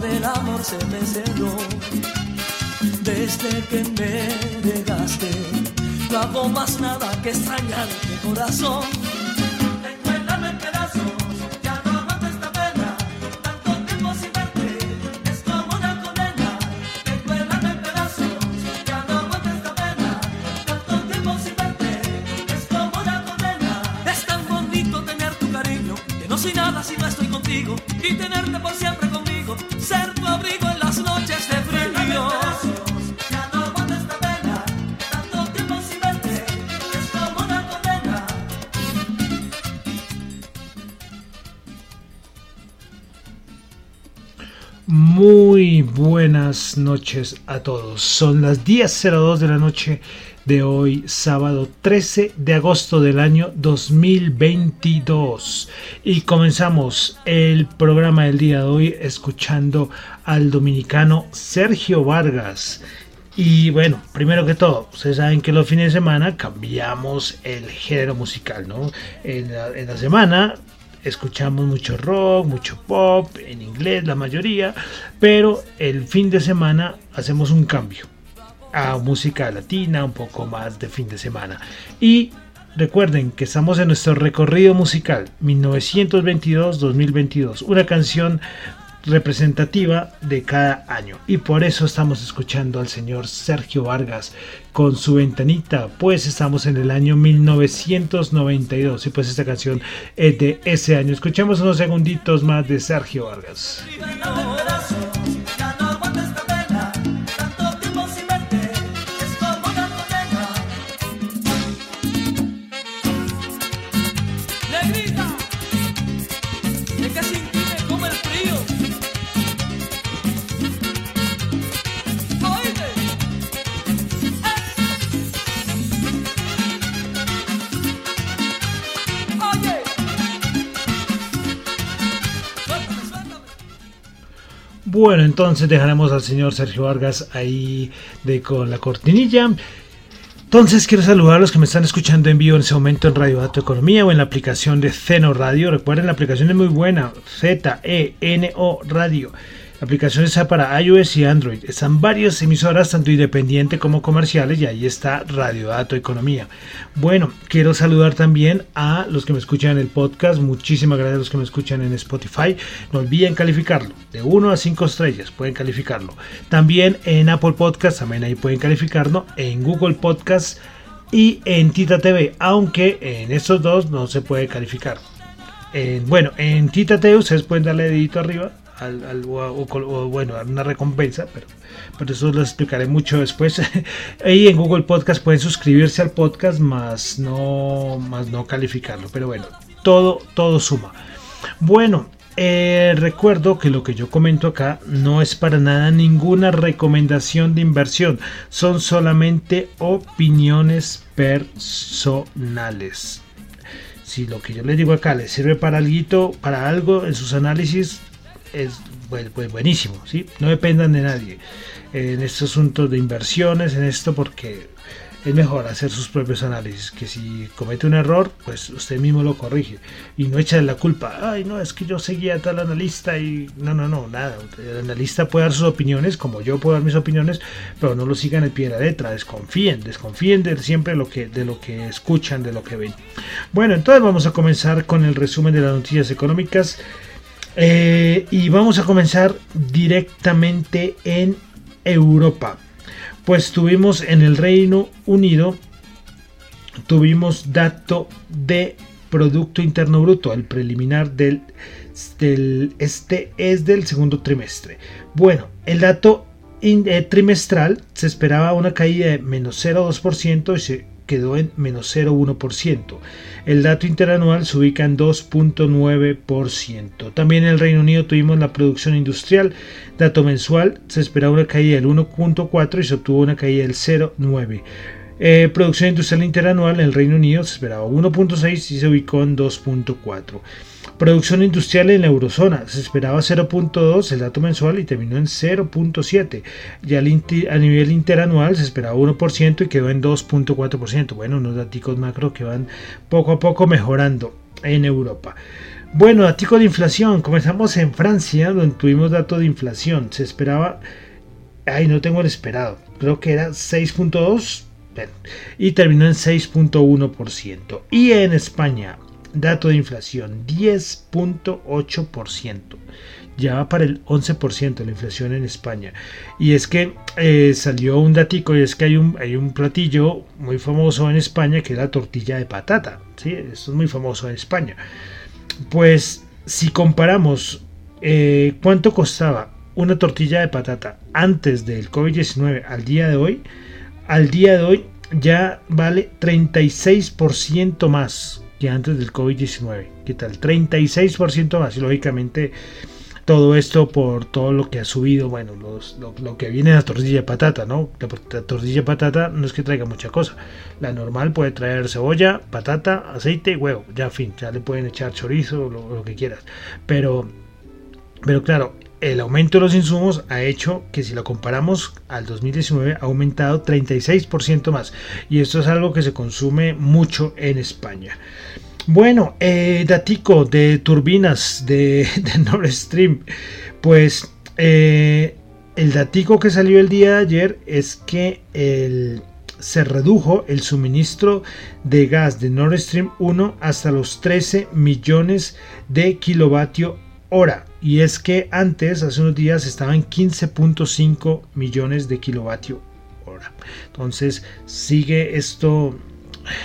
Del amor se me cerró. Desde que me dejaste, no hago más nada que extrañarte corazón. Noches a todos. Son las 10.02 de la noche de hoy, sábado 13 de agosto del año 2022. Y comenzamos el programa del día de hoy escuchando al dominicano Sergio Vargas. Y bueno, primero que todo, ustedes saben que los fines de semana cambiamos el género musical, ¿no? En la, en la semana escuchamos mucho rock, mucho pop, en inglés la mayoría, pero el fin de semana hacemos un cambio a música latina, un poco más de fin de semana. Y recuerden que estamos en nuestro recorrido musical 1922-2022, una canción representativa de cada año. Y por eso estamos escuchando al señor Sergio Vargas con su ventanita. Pues estamos en el año 1992 y pues esta canción es de ese año. Escuchemos unos segunditos más de Sergio Vargas Bueno, entonces dejaremos al señor Sergio Vargas ahí de con la cortinilla. Entonces quiero saludar a los que me están escuchando en vivo en ese momento en Radio Dato Economía o en la aplicación de Zeno Radio. Recuerden, la aplicación es muy buena, Z-E-N-O Radio. La aplicación está para iOS y Android. Están varias emisoras, tanto independientes como comerciales, y ahí está Radio Dato Economía. Bueno, quiero saludar también a los que me escuchan en el podcast. Muchísimas gracias a los que me escuchan en Spotify. No olviden calificarlo. De 1 a 5 estrellas pueden calificarlo. También en Apple Podcast, también ahí pueden calificarlo. En Google Podcast y en Tita TV, aunque en estos dos no se puede calificar. En- bueno, en Tita TV ustedes pueden darle dedito arriba al, o, bueno, dar una recompensa, pero, pero eso lo explicaré mucho después. y en Google Podcast pueden suscribirse al podcast, más no, más no calificarlo. Pero bueno, todo, todo suma. Bueno, eh, recuerdo que lo que yo comento acá no es para nada ninguna recomendación de inversión, son solamente opiniones personales. Si lo que yo les digo acá les sirve para algo, para algo en sus análisis, es pues, pues buenísimo, ¿sí? No dependan de nadie en estos asuntos de inversiones, en esto, porque es mejor hacer sus propios análisis, que si comete un error, pues usted mismo lo corrige y no echa la culpa, ay no, es que yo seguía a tal analista y no, no, no, nada, el analista puede dar sus opiniones, como yo puedo dar mis opiniones, pero no lo sigan el pie de la letra, desconfíen, desconfíen de siempre lo que, de lo que escuchan, de lo que ven. Bueno, entonces vamos a comenzar con el resumen de las noticias económicas. Eh, y vamos a comenzar directamente en Europa. Pues tuvimos en el Reino Unido, tuvimos dato de Producto Interno Bruto, el preliminar del, este es del segundo trimestre. Bueno, el dato eh, trimestral se esperaba una caída de menos 0,2% y se quedó en menos 0,1%. El dato interanual se ubica en 2,9%. También en el Reino Unido tuvimos la producción industrial. Dato mensual se esperaba una caída del 1,4% y se obtuvo una caída del 0,9%. Eh, producción industrial interanual en el Reino Unido se esperaba 1.6 y se ubicó en 2.4. Producción industrial en la eurozona se esperaba 0.2 el dato mensual y terminó en 0.7. Ya a nivel interanual se esperaba 1% y quedó en 2.4%. Bueno, unos datos macro que van poco a poco mejorando en Europa. Bueno, datos de inflación. Comenzamos en Francia, donde tuvimos datos de inflación. Se esperaba, ay, no tengo el esperado. Creo que era 6.2 y terminó en 6.1%. Y en España, dato de inflación 10.8%. Ya va para el 11% la inflación en España. Y es que eh, salió un datico y es que hay un, hay un platillo muy famoso en España que es la tortilla de patata. ¿sí? Esto es muy famoso en España. Pues si comparamos eh, cuánto costaba una tortilla de patata antes del COVID-19 al día de hoy, al día de hoy ya vale 36% más que antes del COVID-19. ¿Qué tal? 36% más. Y lógicamente todo esto por todo lo que ha subido, bueno, lo, que viene la tortilla de patata, ¿no? La, tortilla de patata no es que traiga mucha cosa. La normal puede traer cebolla, patata, aceite, huevo, ya fin, ya le pueden echar chorizo, lo, lo que quieras. Pero, pero claro, el aumento de los insumos ha hecho que si lo comparamos al 2019 ha aumentado 36% más y esto es algo que se consume mucho en España. Bueno, eh, datico de turbinas de, Nord Stream, pues eh, el datico que salió el día de ayer es que se redujo el suministro de gas de Nord Stream 1 hasta los 13 millones de kilovatio hora. Y es que antes, hace unos días, estaban en 15.5 millones de kilovatio hora. Entonces sigue esto.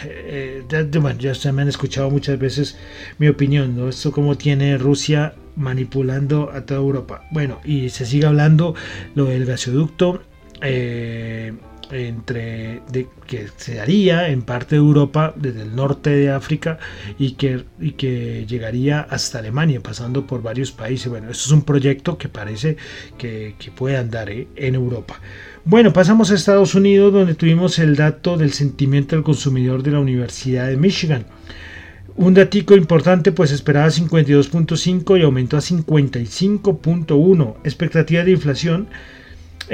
Eh, ya, ya se me han escuchado muchas veces mi opinión, ¿no? Esto como tiene Rusia manipulando a toda Europa. Bueno, y se sigue hablando lo del gasoducto. Eh, entre de, que se haría en parte de Europa desde el norte de África y que, y que llegaría hasta Alemania pasando por varios países bueno esto es un proyecto que parece que, puede andar ¿eh? en Europa bueno pasamos a Estados Unidos donde tuvimos el dato del sentimiento del consumidor de la Universidad de Michigan un datico importante, pues esperaba 52.5 y aumentó a 55.1. Expectativa de inflación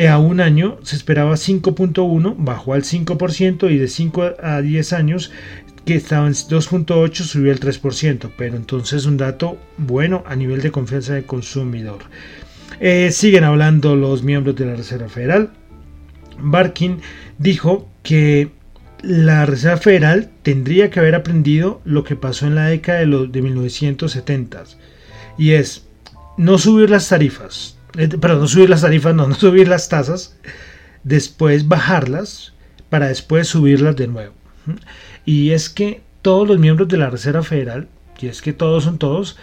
a un año se esperaba 5.1, bajó al 5% y de 5 a 10 años que estaban en 2.8 subió al 3%, pero entonces un dato bueno a nivel de confianza del consumidor. Eh, siguen hablando los miembros de la Reserva Federal. Barkin dijo que la Reserva Federal tendría que haber aprendido lo que pasó en la década de, los, de 1970 y es no subir las tarifas, eh, perdón, no subir las tarifas, no, no subir las tasas, después bajarlas para después subirlas de nuevo. Y es que todos los miembros de la Reserva Federal, y es que todos son todos,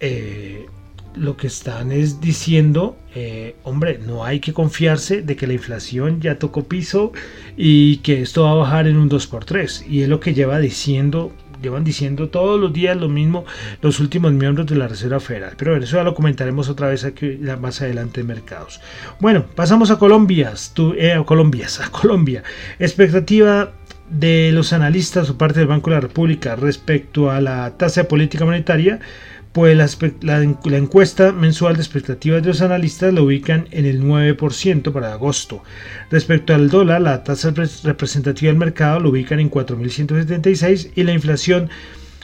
eh, lo que están es diciendo, eh, hombre, no hay que confiarse de que la inflación ya tocó piso y que esto va a bajar en un 2x3. Y es lo que lleva diciendo llevan diciendo todos los días lo mismo los últimos miembros de la Reserva Federal. Pero eso ya lo comentaremos otra vez aquí más adelante en mercados. Bueno, pasamos a Colombia, eh, a Colombia, Colombia. Expectativa de los analistas o parte del Banco de la República respecto a la tasa de política monetaria pues la, encuesta mensual de expectativas de los analistas la ubican en el 9% para agosto. Respecto al dólar, la tasa representativa del mercado lo ubican en 4.176 y la inflación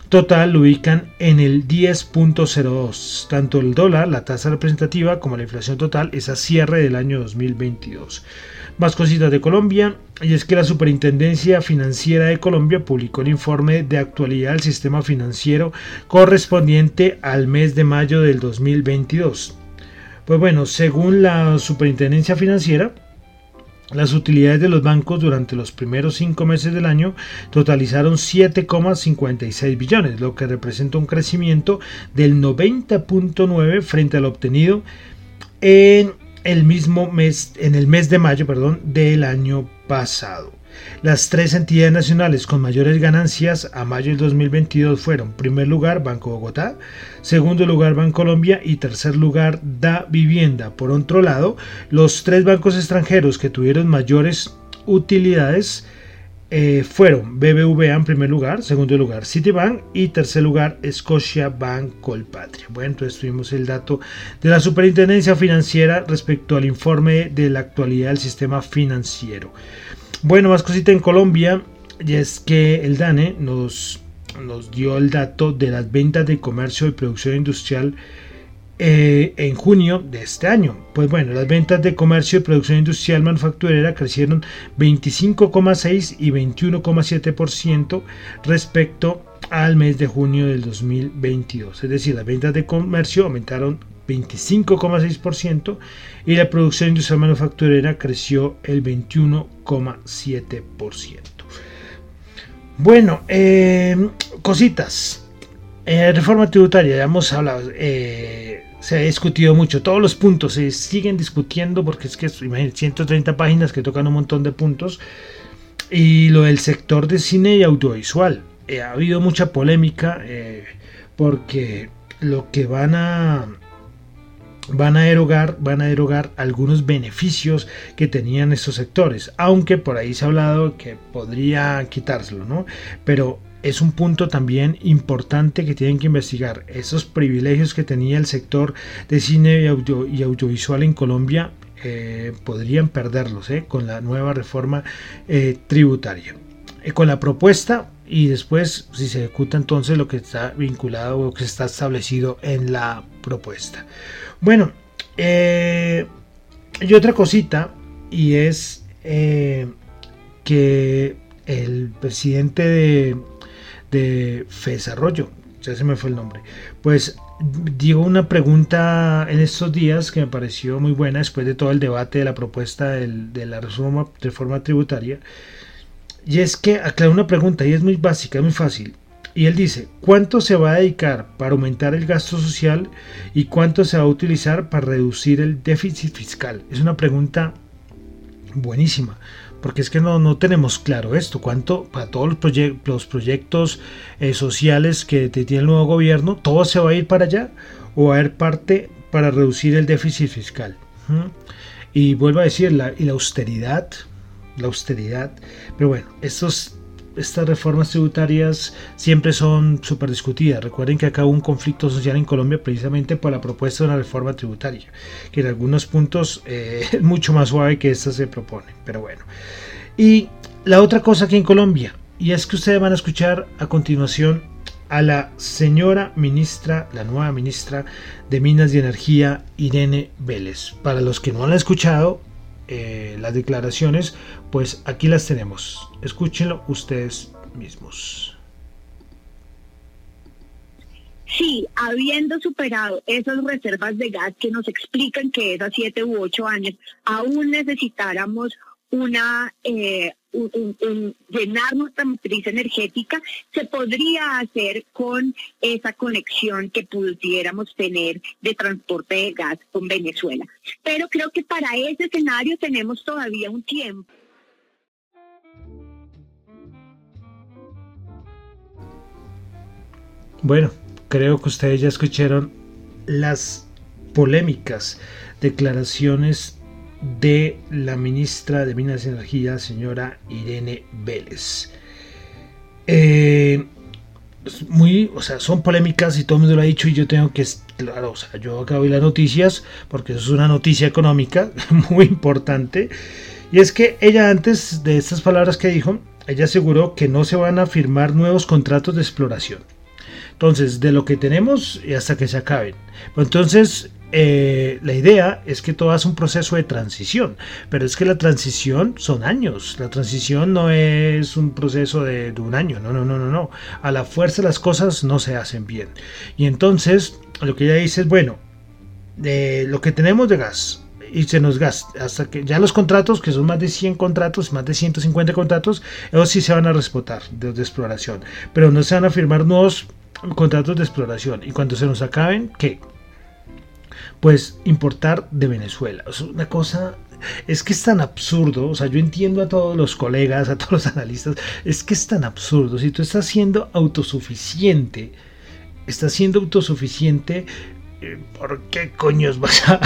total lo ubican en el 10.02. Tanto el dólar, la tasa representativa, como la inflación total es a cierre del año 2022. Más cositas de Colombia, y es que la Superintendencia Financiera de Colombia publicó el informe de actualidad del sistema financiero correspondiente al mes de mayo del 2022. Pues bueno, según la Superintendencia Financiera, Las utilidades de los bancos durante los primeros cinco meses del año totalizaron 7,56 billones, lo que representa un crecimiento del 90.9 frente al obtenido en el mismo mes, en el mes de mayo, perdón, del año pasado. Las tres entidades nacionales con mayores ganancias a mayo del 2022 fueron, primer lugar, Banco Bogotá, segundo lugar, Colombia y tercer lugar, Da Vivienda. Por otro lado, los tres bancos extranjeros que tuvieron mayores utilidades eh, fueron BBVA en primer lugar, segundo lugar Citibank y tercer lugar Scotia Bank Colpatria. Bueno, entonces tuvimos el dato de la Superintendencia Financiera respecto al informe de la actualidad del sistema financiero. Bueno, más cosita en Colombia, y es que el DANE nos, nos dio el dato de las ventas de comercio y producción industrial eh, en junio de este año. Pues bueno, las ventas de comercio y producción industrial manufacturera crecieron 25,6 y 21,7% respecto al mes de junio del 2022. Es decir, las ventas de comercio aumentaron 25,6% y la producción industrial manufacturera creció el 21,7%. Bueno, eh, cositas. Eh, reforma tributaria, ya hemos hablado, se ha discutido mucho, todos los puntos se siguen discutiendo porque es que, imagínense, 130 páginas que tocan un montón de puntos. Y lo del sector de cine y audiovisual, ha habido mucha polémica porque lo que van a van a derogar, van a derogar algunos beneficios que tenían estos sectores, aunque por ahí se ha hablado que podría quitárselo, ¿no? Pero es un punto también importante que tienen que investigar. Esos privilegios que tenía el sector de cine y, audiovisual en Colombia eh, podrían perderlos ¿eh? con la nueva reforma eh, tributaria. con la propuesta y después si se ejecuta entonces lo que está vinculado o que está establecido en la propuesta. Bueno, y otra cosita, y es que el presidente de, de Desarrollo, ya se me fue el nombre, pues dio una pregunta en estos días que me pareció muy buena después de todo el debate de la propuesta de la reforma, reforma tributaria. Y es que aclaró una pregunta y es muy básica, muy fácil. Y él dice, ¿cuánto se va a dedicar para aumentar el gasto social y cuánto se va a utilizar para reducir el déficit fiscal? Es una pregunta buenísima, porque es que no, no tenemos claro esto, cuánto para todos los, los proyectos eh, sociales que tiene el nuevo gobierno, todo se va a ir para allá o va a haber parte para reducir el déficit fiscal. Y vuelvo a decir, la, y la austeridad, la austeridad, pero bueno, estos estas reformas tributarias siempre son súper discutidas. Recuerden que acá hubo un conflicto social en Colombia precisamente por la propuesta de una reforma tributaria, que en algunos puntos eh, es mucho más suave que esta se propone. Pero bueno. Y la otra cosa aquí en Colombia, y es que ustedes van a escuchar a continuación a la señora ministra, la nueva ministra de Minas y Energía, Irene Vélez. Para los que no han escuchado, eh, las declaraciones, pues aquí las tenemos. Escúchenlo ustedes mismos. Sí, habiendo superado esas reservas de gas que nos explican que es a siete u ocho años, aún necesitáramos una eh, llenar nuestra matriz energética, se podría hacer con esa conexión que pudiéramos tener de transporte de gas con Venezuela. Pero creo que para ese escenario tenemos todavía un tiempo. Bueno, creo que ustedes ya escucharon las polémicas declaraciones de la ministra de Minas y Energía, señora Irene Vélez. Eh, muy, o sea, son polémicas y todo el mundo lo ha dicho y yo tengo que, claro, o sea, yo acabo de las noticias porque es una noticia económica muy importante. Y es que ella antes de estas palabras que dijo, ella aseguró que no se van a firmar nuevos contratos de exploración. Entonces, de lo que tenemos y hasta que se acaben. Entonces, eh, la idea es que todo es un proceso de transición, pero es que la transición son años, la transición no es un proceso de, un año, no, no, no, no, no, a la fuerza las cosas no se hacen bien. Y entonces lo que ella dice es, bueno, de lo que tenemos de gas y se nos gasta. Hasta que ya los contratos, que son más de 100 contratos, más de 150 contratos, ellos sí se van a respetar de, de exploración. Pero no se van a firmar nuevos contratos de exploración. Y cuando se nos acaben, ¿qué? Pues importar de Venezuela. Es una cosa es que es tan absurdo, o sea, yo entiendo a todos los colegas, a todos los analistas, es que es tan absurdo. Si tú estás siendo autosuficiente, estás siendo autosuficiente, eh, ¿por qué coños vas a,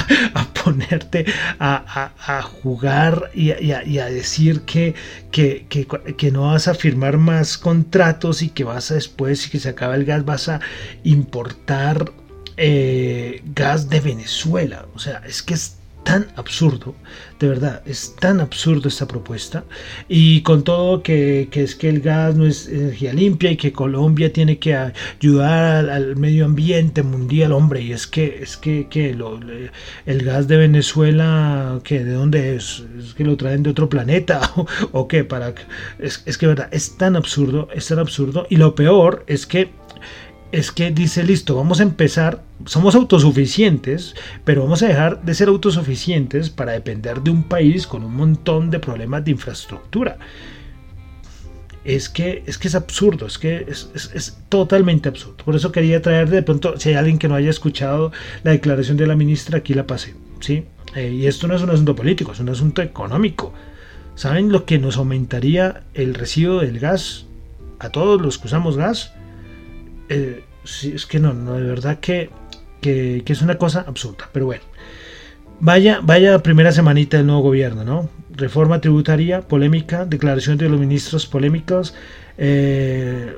ponerte a, jugar y, a, decir que, que, que, no vas a firmar más contratos y que vas a después, y que se acaba el gas, vas a importar eh, gas de Venezuela? O sea, es que es tan absurdo, de verdad, es tan absurdo esta propuesta. Y con todo que, es que el gas no es energía limpia y que Colombia tiene que ayudar al, medio ambiente mundial, hombre, y es que es que, el gas de Venezuela, que ¿de dónde es? ¿Es que lo traen de otro planeta? ¿O, qué? Para, es, es que, verdad, es tan absurdo, es tan absurdo. Y lo peor es que es que dice, listo, vamos a empezar, somos autosuficientes, pero vamos a dejar de ser autosuficientes para depender de un país con un montón de problemas de infraestructura. Es que es, que es absurdo, es que es, totalmente absurdo. Por eso quería traer de pronto, si hay alguien que no haya escuchado la declaración de la ministra, aquí la pasé. ¿sí? Eh, y esto no es un asunto político, es un asunto económico. ¿Saben lo que nos aumentaría el recibo del gas a todos los que usamos gas? Es que no, no, de verdad que, que, es una cosa absurda. Pero bueno, vaya, vaya primera semanita del nuevo gobierno, ¿no? Reforma tributaria, polémica, declaración de los ministros polémicos. Eh,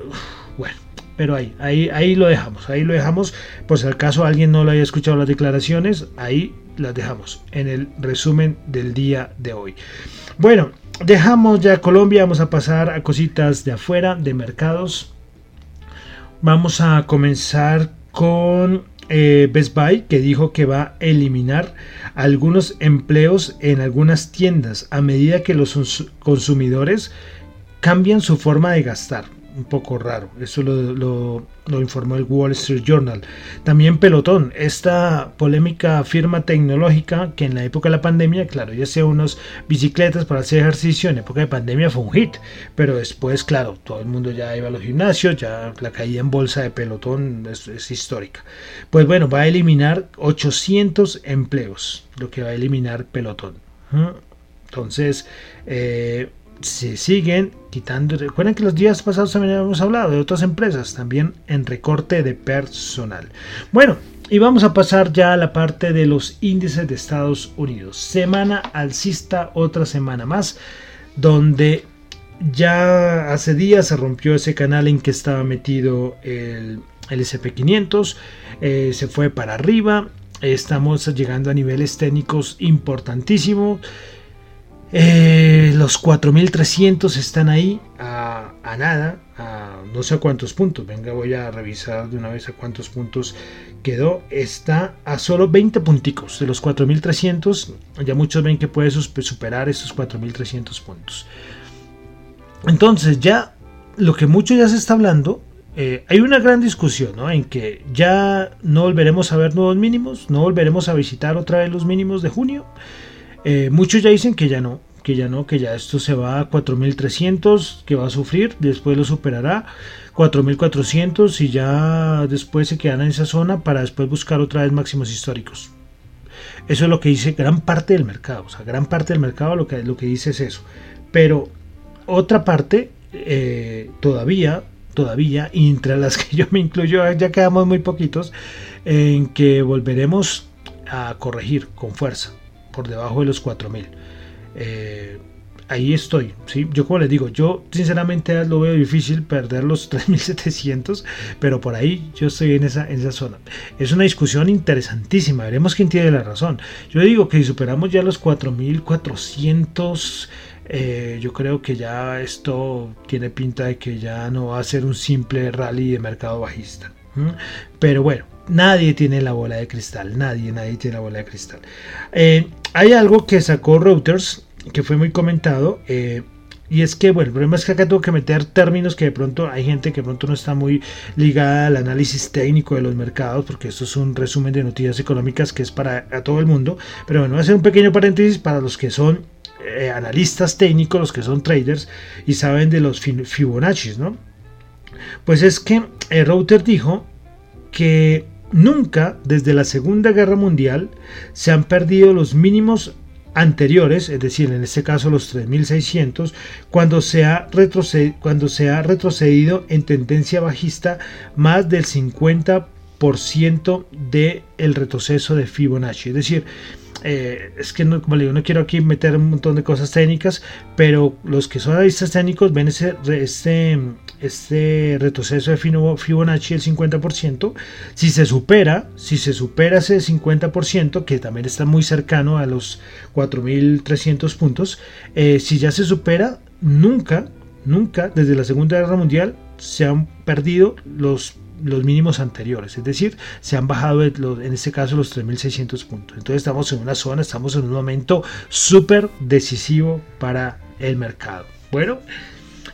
bueno, pero ahí, ahí, ahí lo dejamos, ahí lo dejamos. Por si acaso alguien no lo haya escuchado las declaraciones, ahí las dejamos en el resumen del día de hoy. Bueno, dejamos ya Colombia, vamos a pasar a cositas de afuera, de mercados. Vamos a comenzar con eh, Best Buy que dijo que va a eliminar algunos empleos en algunas tiendas a medida que los consumidores cambian su forma de gastar un poco raro. Eso lo, informó el Wall Street Journal. También Pelotón, esta polémica firma tecnológica que en la época de la pandemia, claro, ya sea unos bicicletas para hacer ejercicio, en época de pandemia fue un hit, pero después, claro, todo el mundo ya iba a los gimnasios, ya la caída en bolsa de Pelotón es, histórica. Pues bueno, va a eliminar 800 empleos, lo que va a eliminar Pelotón. Entonces, eh, se siguen quitando. Recuerden que los días pasados también habíamos hablado de otras empresas, también en recorte de personal. Bueno, y vamos a pasar ya a la parte de los índices de Estados Unidos. Semana alcista, otra semana más, donde ya hace días se rompió ese canal en que estaba metido el, el SP500, eh, se fue para arriba. Estamos llegando a niveles técnicos importantísimos. Eh, los 4300 están ahí a, nada, a no sé a cuántos puntos. Venga, voy a revisar de una vez a cuántos puntos quedó. Está a solo 20 punticos de los 4300. Ya muchos ven que puede superar esos 4300 puntos. Entonces, ya lo que mucho ya se está hablando. Eh, hay una gran discusión en que ya no volveremos a ver nuevos mínimos, no volveremos a visitar otra vez los mínimos de junio. Eh, muchos ya dicen que ya no, que ya no, que ya esto se va a 4300, que va a sufrir, después lo superará 4400 y ya después se quedan en esa zona para después buscar otra vez máximos históricos. Eso es lo que dice gran parte del mercado, o sea, gran parte del mercado lo que, lo que dice es eso. Pero otra parte eh, todavía, todavía, y entre las que yo me incluyo, ya quedamos muy poquitos, en que volveremos a corregir con fuerza por debajo de los 4000. Eh, ahí estoy. ¿sí? Yo como les digo, yo sinceramente lo veo difícil perder los 3700, pero por ahí yo estoy en esa, en esa zona. Es una discusión interesantísima, veremos quién tiene la razón. Yo digo que si superamos ya los 4400... Eh, yo creo que ya esto tiene pinta de que ya no va a ser un simple rally de mercado bajista. Pero bueno, nadie tiene la bola de cristal, nadie, nadie tiene la bola de cristal. Eh, hay algo que sacó Reuters que fue muy comentado. Eh, Y es que, bueno, el problema es que acá tengo que meter términos que de pronto hay gente que de pronto no está muy ligada al análisis técnico de los mercados, porque esto es un resumen de noticias económicas que es para todo el mundo. Pero bueno, voy a hacer un pequeño paréntesis para los que son eh, analistas técnicos, los que son traders y saben de los Fibonacci, ¿no? Pues es que router dijo que nunca desde la Segunda Guerra Mundial se han perdido los mínimos anteriores, es decir, en este caso los 3600, cuando se ha, retrocedido, cuando se ha retrocedido en tendencia bajista más del 50% del retroceso de Fibonacci. Es decir, eh, es que no, como le digo, no quiero aquí meter un montón de cosas técnicas, pero los que son analistas técnicos ven ese, este, este retroceso de Fibonacci del 50%. Si se supera, si se supera ese 50%, que también está muy cercano a los 4.300 puntos, eh, si ya se supera, nunca, nunca desde la Segunda Guerra Mundial se han perdido los los mínimos anteriores, es decir, se han bajado en este caso los 3.600 puntos. Entonces estamos en una zona, estamos en un momento súper decisivo para el mercado. Bueno,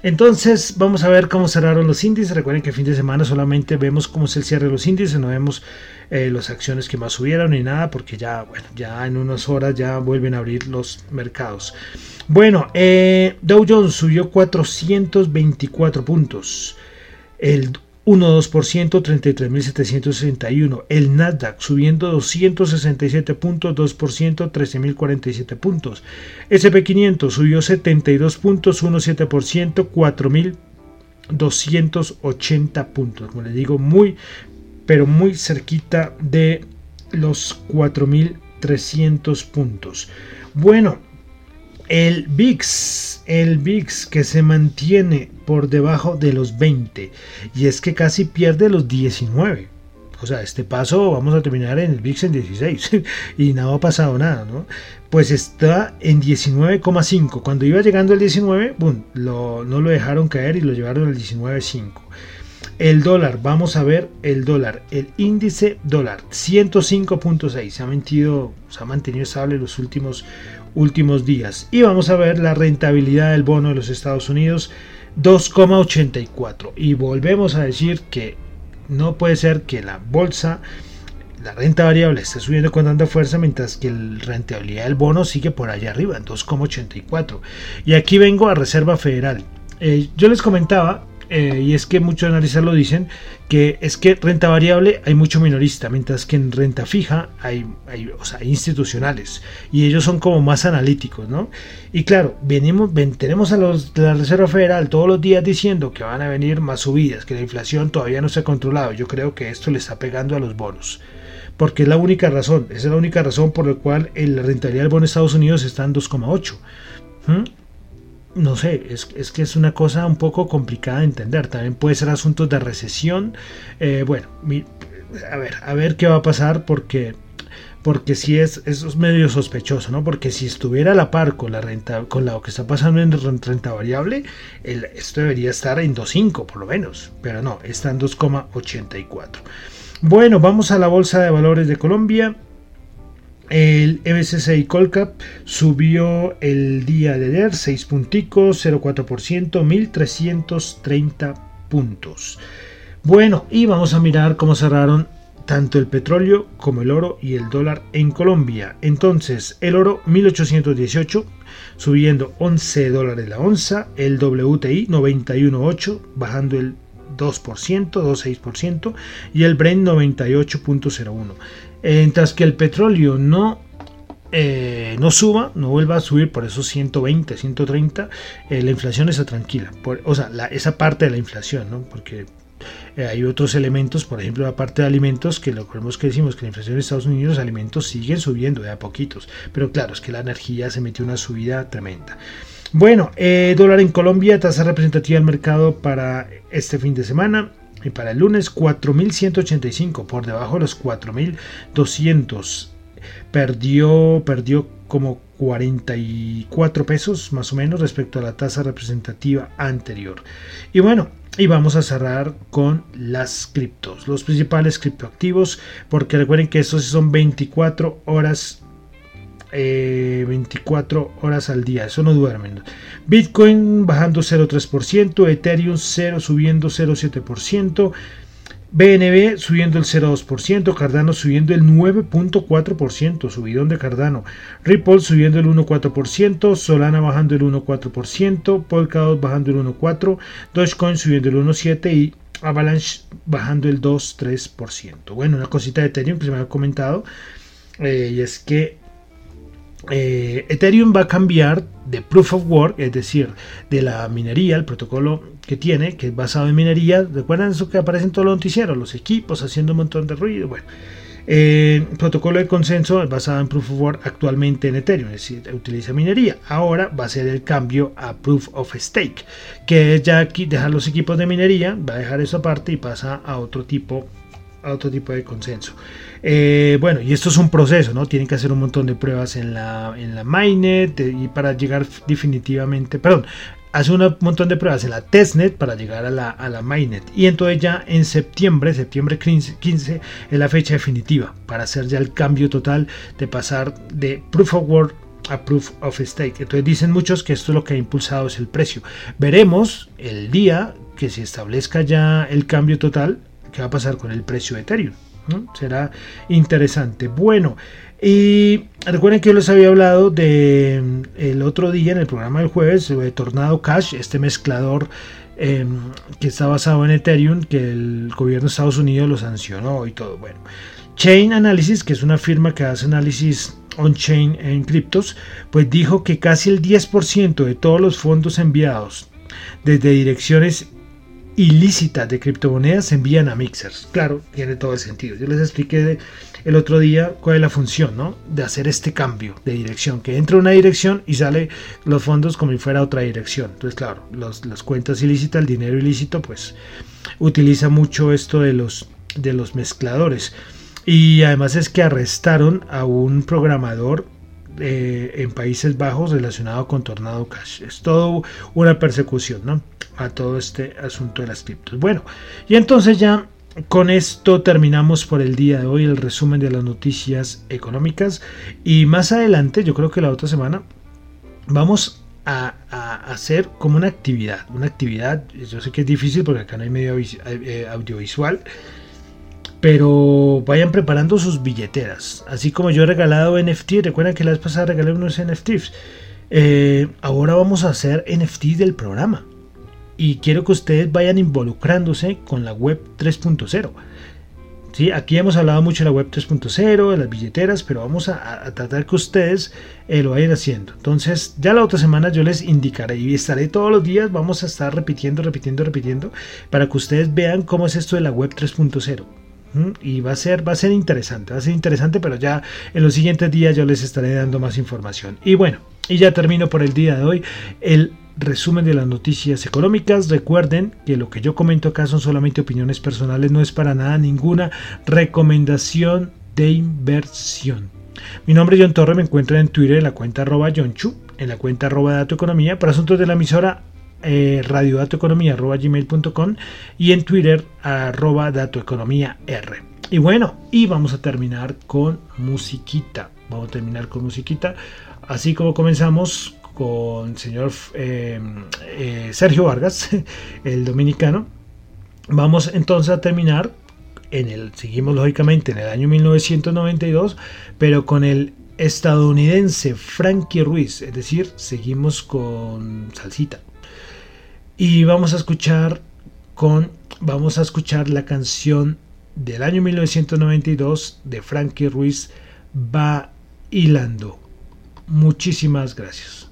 entonces vamos a ver cómo cerraron los índices. Recuerden que fin de semana solamente vemos cómo es el cierre de los índices, no vemos eh, las acciones que más subieron ni nada, porque ya, bueno, ya en unas horas ya vuelven a abrir los mercados. Bueno, eh, Dow Jones subió 424 puntos. 1,2%, 33.761. El Nasdaq subiendo 267 puntos, 2%, 13.047 puntos. SP500 subió 72 puntos, 1,7%, 4.280 puntos. Como les digo, muy, pero muy cerquita de los 4.300 puntos. Bueno, el VIX, el VIX que se mantiene por debajo de los 20 y es que casi pierde los 19. O sea, este paso vamos a terminar en el VIX en 16 y no ha pasado nada, ¿no? Pues está en 19,5. Cuando iba llegando al 19, boom, no lo dejaron caer y lo llevaron al 19,5. El dólar, vamos a ver el dólar, el índice dólar, 105.6, se ha mantenido, se ha mantenido estable los últimos últimos días. Y vamos a ver la rentabilidad del bono de los Estados Unidos, 2,84. Y volvemos a decir que no puede ser que la bolsa, la renta variable esté subiendo con tanta fuerza, mientras que la rentabilidad del bono sigue por allá arriba, en 2,84. Y aquí vengo a Reserva Federal. Eh, yo les comentaba eh, y es que muchos analistas lo dicen, que es que renta variable hay mucho minorista, mientras que en renta fija hay, hay, institucionales y ellos son como más analíticos, ¿no? Y claro, venimos, tenemos a los de la Reserva Federal todos los días diciendo que van a venir más subidas, que la inflación todavía no se ha controlado. Yo creo que esto le está pegando a los bonos porque es la única razón, esa es la única razón por la cual la rentabilidad del bono de Estados Unidos está en 2,8 no sé, es, que es una cosa un poco complicada de entender. También puede ser asuntos de recesión. Eh, bueno, a ver, a ver qué va a pasar porque porque si es, eso es medio sospechoso, ¿no? Porque si estuviera a la par con la renta, con lo que está pasando en renta variable, esto debería estar en 2.5 por lo menos, pero no, está en 2,84. Bueno, vamos a la Bolsa de Valores de Colombia. El MSCI Colcap subió el día de ayer 6 punticos, 0,4%, 1330 puntos. Bueno, y vamos a mirar cómo cerraron tanto el petróleo como el oro y el dólar en Colombia. Entonces, el oro 1818 subiendo 11 dólares la onza, el WTI 91.8 bajando el 2%, 2,6% y el Brent 98.01 mientras que el petróleo no eh, no suba, no vuelva a subir por esos 120, 130, eh, la inflación está tranquila. o sea, esa parte de la inflación, ¿no? Porque eh, hay otros elementos, por ejemplo, la parte de alimentos, que lo que decimos que la inflación en Estados Unidos, los alimentos siguen subiendo de a poquitos. Pero claro, es que la energía se metió una subida tremenda. Bueno, dólar en Colombia, tasa representativa del mercado para este fin de semana, y para el lunes 4.185 por debajo de los 4.200. Perdió, perdió como 44 pesos más o menos respecto a la tasa representativa anterior. Y bueno, y vamos a cerrar con las criptos, los principales criptoactivos, porque recuerden que estos son 24 horas 24 eh, horas al día, eso no duermen. Bitcoin bajando 0,3%, Ethereum 0 subiendo 0,7%, BNB subiendo el 0,2%, Cardano subiendo el 9.4%, subidón de Cardano, Ripple subiendo el 1.4%, Solana bajando el 1.4%, Polkadot bajando el 1.4%, Dogecoin subiendo el 1.7% y Avalanche bajando el 2.3%. Bueno, una cosita de Ethereum que se me ha comentado eh, y es que eh, Ethereum va a cambiar de Proof of Work, es decir, de la minería, el protocolo que tiene, que es basado en minería. ¿Recuerdan eso que aparece en todos los noticieros? Los equipos haciendo un montón de ruido. Bueno, el eh, protocolo de consenso es basado en Proof of Work actualmente en Ethereum, es decir, utiliza minería. Ahora va a ser el cambio a Proof of Stake, que es ya aquí dejar los equipos de minería, va a dejar eso aparte y pasa a otro tipo, a otro tipo de consenso. Eh, bueno, y esto es un proceso, ¿no? Tienen que hacer un montón de pruebas en la, en la mainnet y para llegar definitivamente, perdón, hace un montón de pruebas en la testnet para llegar a la, a la mainnet. Y entonces ya en septiembre, septiembre 15, es la fecha definitiva para hacer ya el cambio total de pasar de Proof of Work a Proof of Stake. Entonces dicen muchos que esto es lo que ha impulsado es el precio. Veremos el día que se establezca ya el cambio total, qué va a pasar con el precio de Ethereum. Será interesante. Bueno, y recuerden que yo les había hablado de mm, el otro día en el programa del jueves de Tornado Cash, este mezclador em, que está basado en Ethereum, que el gobierno de Estados Unidos lo sancionó y todo. Bueno, Chain Analysis, que es una firma que hace análisis on-chain en criptos, pues dijo que casi el 10% de todos los fondos enviados desde direcciones ilícitas de criptomonedas se envían a mixers. Claro, tiene todo el sentido. Yo les expliqué el otro día cuál es la función, ¿no? De hacer este cambio de dirección, que entra una dirección y sale los fondos como si fuera otra dirección. Entonces, claro, las cuentas ilícitas, el dinero ilícito, pues utiliza mucho esto de los, de los mezcladores. Y además es que arrestaron a un programador eh, en Países Bajos relacionado con Tornado Cash. Es todo una persecución, ¿no? A todo este asunto de las criptos. Bueno, y entonces ya con esto terminamos por el día de hoy el resumen de las noticias económicas y más adelante, yo creo que la otra semana, vamos a, hacer como una actividad, una actividad, yo sé que es difícil porque acá no hay medio eh, audiovisual, pero vayan preparando sus billeteras, así como yo he regalado NFT, recuerden que la vez pasada regalé unos NFTs, eh, ahora vamos a hacer NFT del programa y quiero que ustedes vayan involucrándose con la web 3.0. ¿Sí? Aquí hemos hablado mucho de la web 3.0, de las billeteras, pero vamos a, tratar que ustedes eh, lo vayan haciendo. Entonces, ya la otra semana yo les indicaré y estaré todos los días, vamos a estar repitiendo, repitiendo, repitiendo, para que ustedes vean cómo es esto de la web 3.0 y va a ser va a ser interesante va a ser interesante pero ya en los siguientes días yo les estaré dando más información y bueno y ya termino por el día de hoy el resumen de las noticias económicas. Recuerden que lo que yo comento acá son solamente opiniones personales, no es para nada ninguna recomendación de inversión. Mi nombre es John Torre, me encuentro en Twitter en la cuenta arroba Chu, en la cuenta arroba Dato Economía, para asuntos de la emisora eh, radiodatoeconomía arroba gmail.com y en Twitter arroba Economía R. Y bueno, y vamos a terminar con musiquita. Vamos a terminar con musiquita. Así como comenzamos con el señor eh, eh, Sergio Vargas, el dominicano. Vamos entonces a terminar en el, seguimos lógicamente en el año 1992, pero con el estadounidense Frankie Ruiz, es decir, seguimos con salsita. Y vamos a escuchar con vamos a escuchar la canción del año 1992 de Frankie Ruiz va hilando. Muchísimas gracias.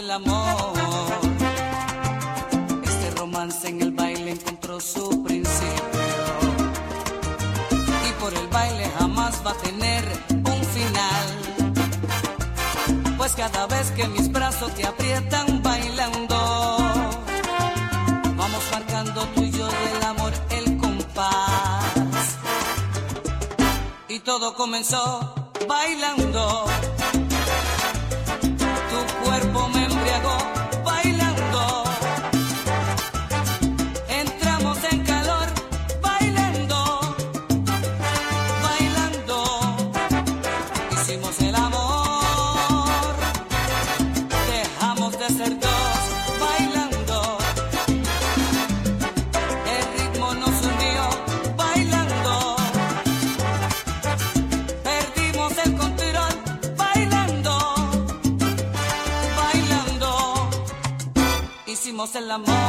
el amor. Este romance en el baile encontró su principio. Y por el baile jamás va a tener un final. Pues cada vez que mis brazos te aprietan bailando, vamos marcando tú y yo del amor el compás. Y todo comenzó bailando. el.